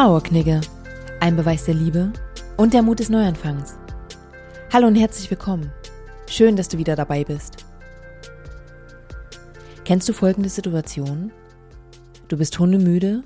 Trauerknigge. Ein Beweis der Liebe und der Mut des Neuanfangs. Hallo und herzlich willkommen. Schön, dass du wieder dabei bist. Kennst du folgende Situation? Du bist hundemüde,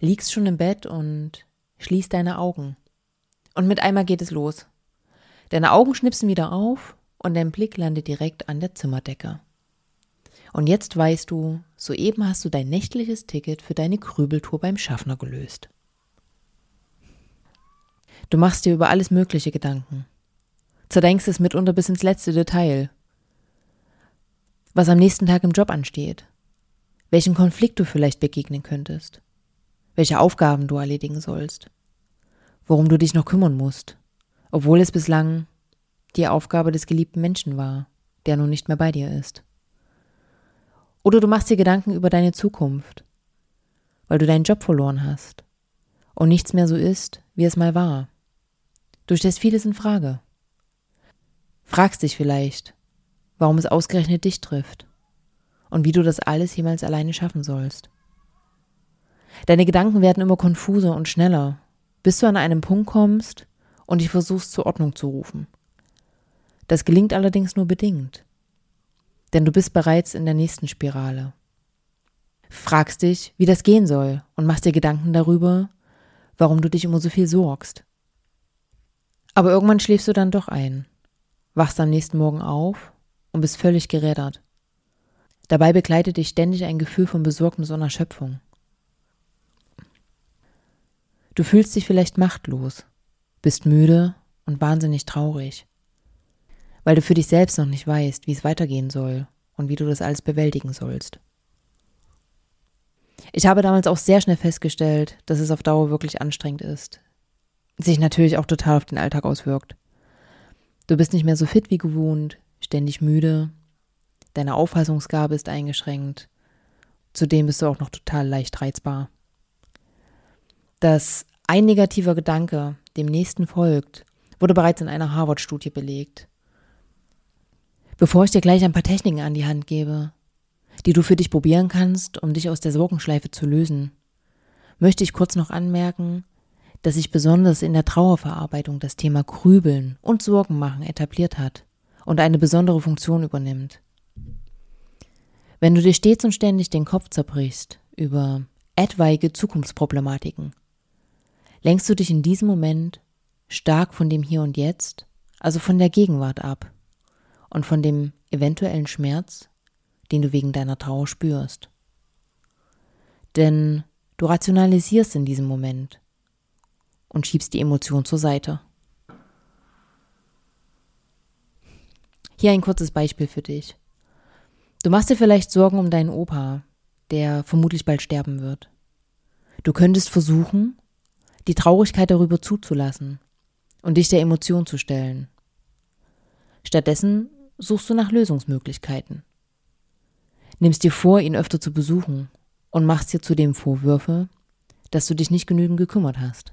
liegst schon im Bett und schließt deine Augen. Und mit einmal geht es los. Deine Augen schnipsen wieder auf und dein Blick landet direkt an der Zimmerdecke. Und jetzt weißt du, soeben hast du dein nächtliches Ticket für deine Krübeltour beim Schaffner gelöst. Du machst dir über alles Mögliche Gedanken. Zerdenkst es mitunter bis ins letzte Detail. Was am nächsten Tag im Job ansteht. Welchen Konflikt du vielleicht begegnen könntest. Welche Aufgaben du erledigen sollst. Worum du dich noch kümmern musst. Obwohl es bislang die Aufgabe des geliebten Menschen war, der nun nicht mehr bei dir ist. Oder du machst dir Gedanken über deine Zukunft, weil du deinen Job verloren hast und nichts mehr so ist, wie es mal war. Du stellst vieles in Frage. Fragst dich vielleicht, warum es ausgerechnet dich trifft und wie du das alles jemals alleine schaffen sollst. Deine Gedanken werden immer konfuser und schneller, bis du an einen Punkt kommst und dich versuchst zur Ordnung zu rufen. Das gelingt allerdings nur bedingt denn du bist bereits in der nächsten Spirale. Fragst dich, wie das gehen soll und machst dir Gedanken darüber, warum du dich immer so viel sorgst. Aber irgendwann schläfst du dann doch ein, wachst am nächsten Morgen auf und bist völlig gerädert. Dabei begleitet dich ständig ein Gefühl von Besorgnis und Erschöpfung. Du fühlst dich vielleicht machtlos, bist müde und wahnsinnig traurig weil du für dich selbst noch nicht weißt, wie es weitergehen soll und wie du das alles bewältigen sollst. Ich habe damals auch sehr schnell festgestellt, dass es auf Dauer wirklich anstrengend ist. Sich natürlich auch total auf den Alltag auswirkt. Du bist nicht mehr so fit wie gewohnt, ständig müde, deine Auffassungsgabe ist eingeschränkt, zudem bist du auch noch total leicht reizbar. Dass ein negativer Gedanke dem nächsten folgt, wurde bereits in einer Harvard-Studie belegt. Bevor ich dir gleich ein paar Techniken an die Hand gebe, die du für dich probieren kannst, um dich aus der Sorgenschleife zu lösen, möchte ich kurz noch anmerken, dass sich besonders in der Trauerverarbeitung das Thema Grübeln und Sorgen machen etabliert hat und eine besondere Funktion übernimmt. Wenn du dir stets und ständig den Kopf zerbrichst über etwaige Zukunftsproblematiken, lenkst du dich in diesem Moment stark von dem Hier und Jetzt, also von der Gegenwart ab und von dem eventuellen Schmerz, den du wegen deiner Trauer spürst. Denn du rationalisierst in diesem Moment und schiebst die Emotion zur Seite. Hier ein kurzes Beispiel für dich. Du machst dir vielleicht Sorgen um deinen Opa, der vermutlich bald sterben wird. Du könntest versuchen, die Traurigkeit darüber zuzulassen und dich der Emotion zu stellen. Stattdessen suchst du nach Lösungsmöglichkeiten. Nimmst dir vor, ihn öfter zu besuchen und machst dir zudem Vorwürfe, dass du dich nicht genügend gekümmert hast.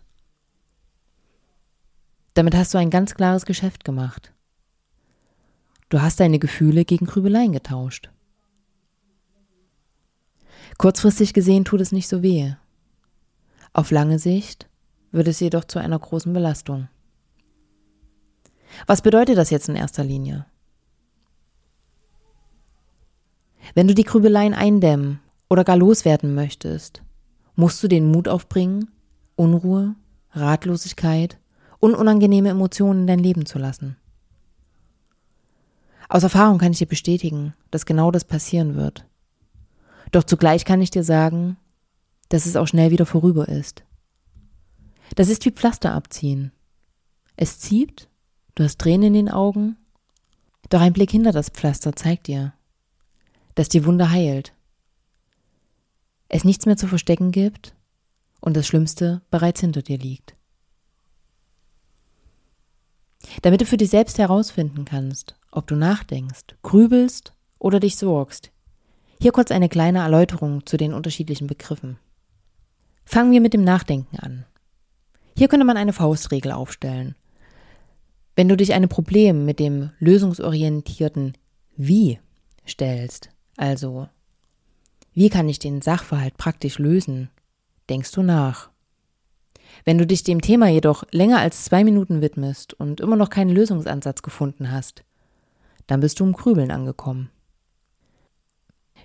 Damit hast du ein ganz klares Geschäft gemacht. Du hast deine Gefühle gegen Grübeleien getauscht. Kurzfristig gesehen tut es nicht so weh. Auf lange Sicht wird es jedoch zu einer großen Belastung. Was bedeutet das jetzt in erster Linie? Wenn du die Grübeleien eindämmen oder gar loswerden möchtest, musst du den Mut aufbringen, Unruhe, Ratlosigkeit und unangenehme Emotionen in dein Leben zu lassen. Aus Erfahrung kann ich dir bestätigen, dass genau das passieren wird. Doch zugleich kann ich dir sagen, dass es auch schnell wieder vorüber ist. Das ist wie Pflaster abziehen. Es zieht, du hast Tränen in den Augen, doch ein Blick hinter das Pflaster zeigt dir, dass die Wunde heilt. Es nichts mehr zu verstecken gibt und das Schlimmste bereits hinter dir liegt. Damit du für dich selbst herausfinden kannst, ob du nachdenkst, grübelst oder dich sorgst, hier kurz eine kleine Erläuterung zu den unterschiedlichen Begriffen. Fangen wir mit dem Nachdenken an. Hier könnte man eine Faustregel aufstellen. Wenn du dich einem Problem mit dem lösungsorientierten Wie stellst, also, wie kann ich den Sachverhalt praktisch lösen? Denkst du nach? Wenn du dich dem Thema jedoch länger als zwei Minuten widmest und immer noch keinen Lösungsansatz gefunden hast, dann bist du im Krübeln angekommen.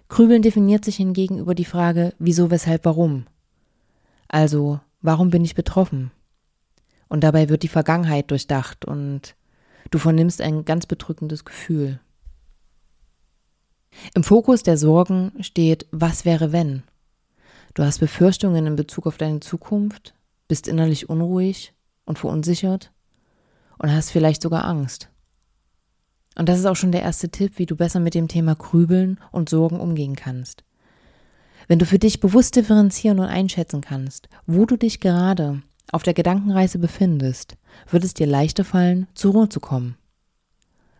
Krübeln definiert sich hingegen über die Frage, wieso, weshalb, warum. Also, warum bin ich betroffen? Und dabei wird die Vergangenheit durchdacht und du vernimmst ein ganz bedrückendes Gefühl. Im Fokus der Sorgen steht, was wäre wenn? Du hast Befürchtungen in Bezug auf deine Zukunft, bist innerlich unruhig und verunsichert und hast vielleicht sogar Angst. Und das ist auch schon der erste Tipp, wie du besser mit dem Thema Grübeln und Sorgen umgehen kannst. Wenn du für dich bewusst differenzieren und einschätzen kannst, wo du dich gerade auf der Gedankenreise befindest, wird es dir leichter fallen, zur Ruhe zu kommen.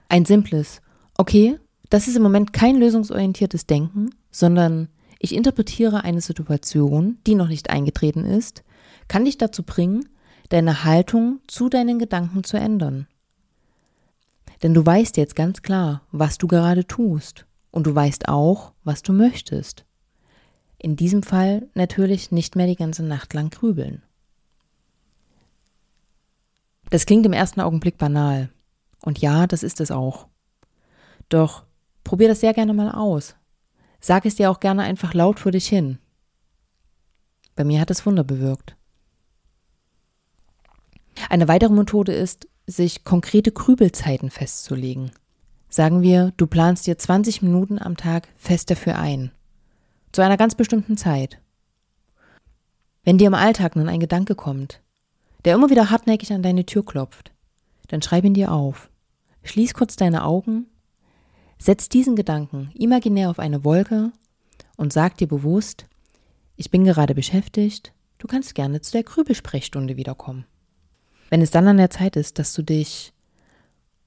Ein simples, okay, das ist im Moment kein lösungsorientiertes Denken, sondern ich interpretiere eine Situation, die noch nicht eingetreten ist, kann dich dazu bringen, deine Haltung zu deinen Gedanken zu ändern. Denn du weißt jetzt ganz klar, was du gerade tust und du weißt auch, was du möchtest. In diesem Fall natürlich nicht mehr die ganze Nacht lang grübeln. Das klingt im ersten Augenblick banal. Und ja, das ist es auch. Doch probier das sehr gerne mal aus. Sag es dir auch gerne einfach laut vor dich hin. Bei mir hat es Wunder bewirkt. Eine weitere Methode ist, sich konkrete Grübelzeiten festzulegen. Sagen wir, du planst dir 20 Minuten am Tag fest dafür ein. Zu einer ganz bestimmten Zeit. Wenn dir im Alltag nun ein Gedanke kommt, der immer wieder hartnäckig an deine Tür klopft, dann schreib ihn dir auf. Schließ kurz deine Augen, setz diesen Gedanken imaginär auf eine Wolke und sag dir bewusst, ich bin gerade beschäftigt, du kannst gerne zu der Grübelsprechstunde wiederkommen. Wenn es dann an der Zeit ist, dass du dich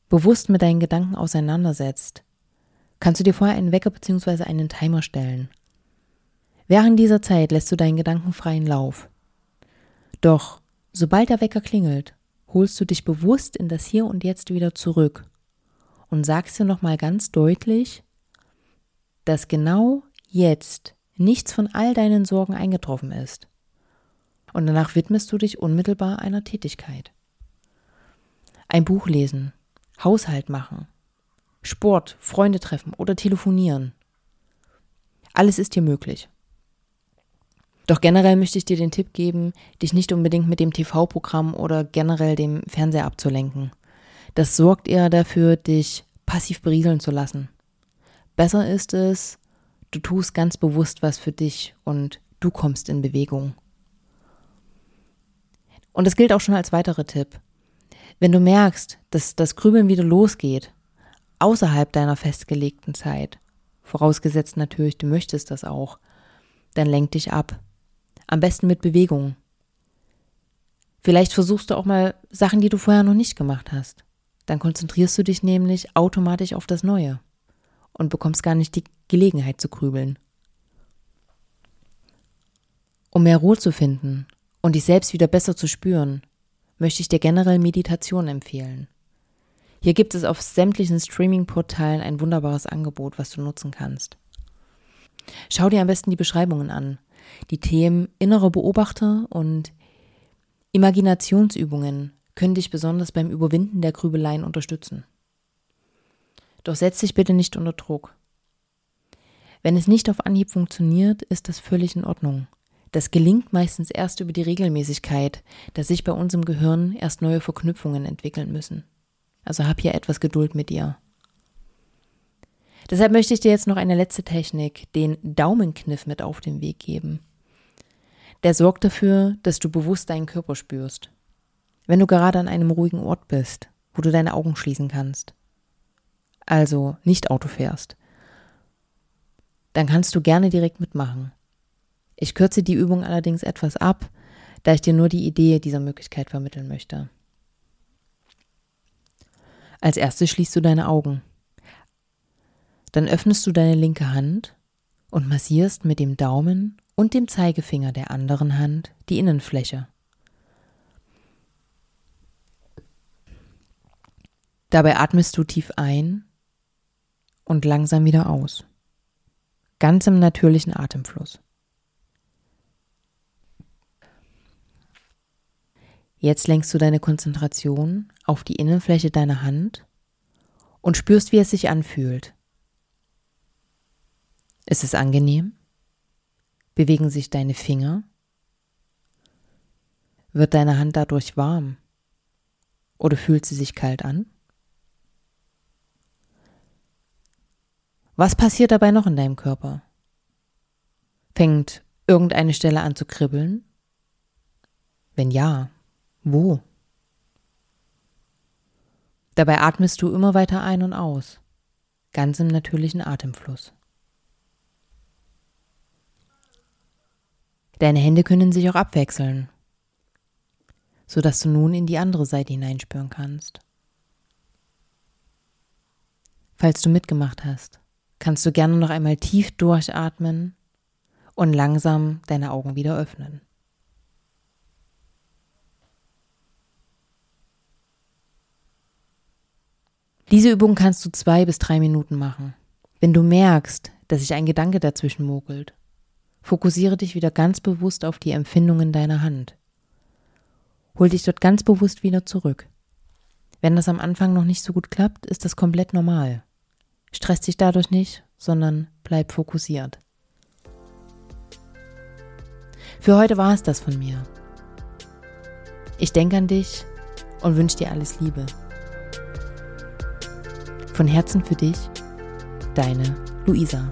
bewusst mit deinen Gedanken auseinandersetzt, kannst du dir vorher einen Wecker bzw. einen Timer stellen. Während dieser Zeit lässt du deinen Gedanken freien Lauf. Doch Sobald der Wecker klingelt, holst du dich bewusst in das Hier und Jetzt wieder zurück und sagst dir nochmal ganz deutlich, dass genau jetzt nichts von all deinen Sorgen eingetroffen ist. Und danach widmest du dich unmittelbar einer Tätigkeit. Ein Buch lesen, Haushalt machen, Sport, Freunde treffen oder telefonieren. Alles ist hier möglich. Doch generell möchte ich dir den Tipp geben, dich nicht unbedingt mit dem TV-Programm oder generell dem Fernseher abzulenken. Das sorgt eher dafür, dich passiv berieseln zu lassen. Besser ist es, du tust ganz bewusst was für dich und du kommst in Bewegung. Und das gilt auch schon als weiterer Tipp. Wenn du merkst, dass das Grübeln wieder losgeht, außerhalb deiner festgelegten Zeit, vorausgesetzt natürlich, du möchtest das auch, dann lenk dich ab. Am besten mit Bewegung. Vielleicht versuchst du auch mal Sachen, die du vorher noch nicht gemacht hast. Dann konzentrierst du dich nämlich automatisch auf das Neue und bekommst gar nicht die Gelegenheit zu grübeln. Um mehr Ruhe zu finden und dich selbst wieder besser zu spüren, möchte ich dir generell Meditation empfehlen. Hier gibt es auf sämtlichen Streaming-Portalen ein wunderbares Angebot, was du nutzen kannst. Schau dir am besten die Beschreibungen an. Die Themen innerer Beobachter und Imaginationsübungen können dich besonders beim Überwinden der Grübeleien unterstützen. Doch setz dich bitte nicht unter Druck. Wenn es nicht auf Anhieb funktioniert, ist das völlig in Ordnung. Das gelingt meistens erst über die Regelmäßigkeit, dass sich bei uns im Gehirn erst neue Verknüpfungen entwickeln müssen. Also hab hier etwas Geduld mit dir. Deshalb möchte ich dir jetzt noch eine letzte Technik, den Daumenkniff mit auf den Weg geben. Der sorgt dafür, dass du bewusst deinen Körper spürst. Wenn du gerade an einem ruhigen Ort bist, wo du deine Augen schließen kannst, also nicht Auto fährst, dann kannst du gerne direkt mitmachen. Ich kürze die Übung allerdings etwas ab, da ich dir nur die Idee dieser Möglichkeit vermitteln möchte. Als erstes schließt du deine Augen. Dann öffnest du deine linke Hand und massierst mit dem Daumen und dem Zeigefinger der anderen Hand die Innenfläche. Dabei atmest du tief ein und langsam wieder aus. Ganz im natürlichen Atemfluss. Jetzt lenkst du deine Konzentration auf die Innenfläche deiner Hand und spürst, wie es sich anfühlt. Ist es angenehm? Bewegen sich deine Finger? Wird deine Hand dadurch warm? Oder fühlt sie sich kalt an? Was passiert dabei noch in deinem Körper? Fängt irgendeine Stelle an zu kribbeln? Wenn ja, wo? Dabei atmest du immer weiter ein und aus, ganz im natürlichen Atemfluss. Deine Hände können sich auch abwechseln, sodass du nun in die andere Seite hineinspüren kannst. Falls du mitgemacht hast, kannst du gerne noch einmal tief durchatmen und langsam deine Augen wieder öffnen. Diese Übung kannst du zwei bis drei Minuten machen. Wenn du merkst, dass sich ein Gedanke dazwischen mogelt, fokussiere dich wieder ganz bewusst auf die Empfindungen deiner Hand. Hol dich dort ganz bewusst wieder zurück. Wenn das am Anfang noch nicht so gut klappt, ist das komplett normal. Stress dich dadurch nicht, sondern bleib fokussiert. Für heute war es das von mir. Ich denke an dich und wünsche dir alles Liebe. Von Herzen für dich, deine Luisa.